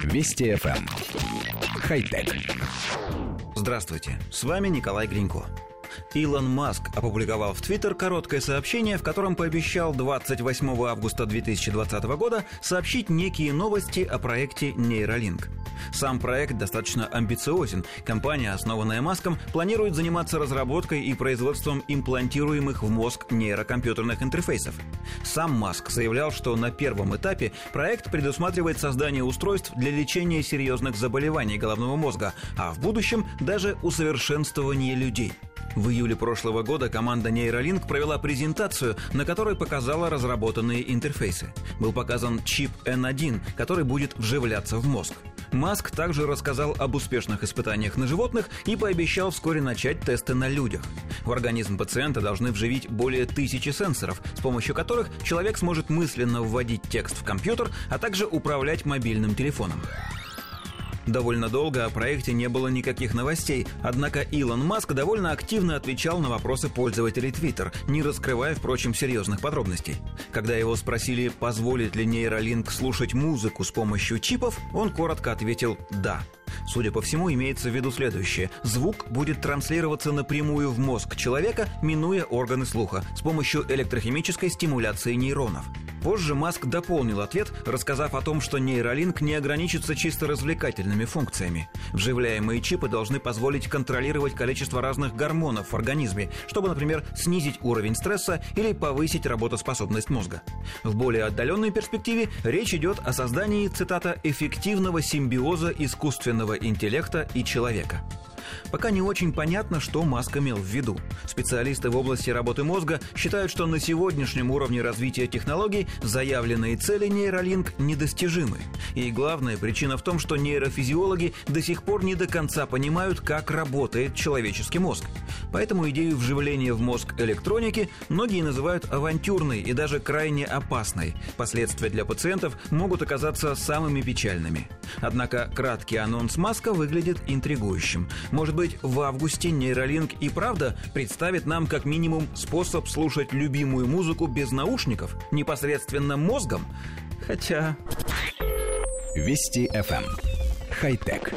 Вести FM. Эм. Хай-тек. Здравствуйте, с вами Николай Гринько. Илон Маск опубликовал в Твиттер короткое сообщение, в котором пообещал 28 августа 2020 года сообщить некие новости о проекте Нейролинк. Сам проект достаточно амбициозен. Компания, основанная Маском, планирует заниматься разработкой и производством имплантируемых в мозг нейрокомпьютерных интерфейсов. Сам Маск заявлял, что на первом этапе проект предусматривает создание устройств для лечения серьезных заболеваний головного мозга, а в будущем даже усовершенствование людей – в июле прошлого года команда Neuralink провела презентацию, на которой показала разработанные интерфейсы. Был показан чип N1, который будет вживляться в мозг. Маск также рассказал об успешных испытаниях на животных и пообещал вскоре начать тесты на людях. В организм пациента должны вживить более тысячи сенсоров, с помощью которых человек сможет мысленно вводить текст в компьютер, а также управлять мобильным телефоном. Довольно долго о проекте не было никаких новостей, однако Илон Маск довольно активно отвечал на вопросы пользователей Twitter, не раскрывая, впрочем, серьезных подробностей. Когда его спросили, позволит ли нейролинк слушать музыку с помощью чипов, он коротко ответил «да». Судя по всему, имеется в виду следующее. Звук будет транслироваться напрямую в мозг человека, минуя органы слуха, с помощью электрохимической стимуляции нейронов. Позже Маск дополнил ответ, рассказав о том, что нейролинк не ограничится чисто развлекательными функциями. Вживляемые чипы должны позволить контролировать количество разных гормонов в организме, чтобы, например, снизить уровень стресса или повысить работоспособность мозга. В более отдаленной перспективе речь идет о создании, цитата, «эффективного симбиоза искусственного интеллекта и человека». Пока не очень понятно, что Маск имел в виду. Специалисты в области работы мозга считают, что на сегодняшнем уровне развития технологий заявленные цели нейролинк недостижимы. И главная причина в том, что нейрофизиологи до сих пор не до конца понимают, как работает человеческий мозг. Поэтому идею вживления в мозг электроники многие называют авантюрной и даже крайне опасной. Последствия для пациентов могут оказаться самыми печальными. Однако краткий анонс Маска выглядит интригующим. Может быть, в августе нейролинк и правда представит нам как минимум способ слушать любимую музыку без наушников, непосредственно мозгом? Хотя... Вести FM. Эм. Хай-тек.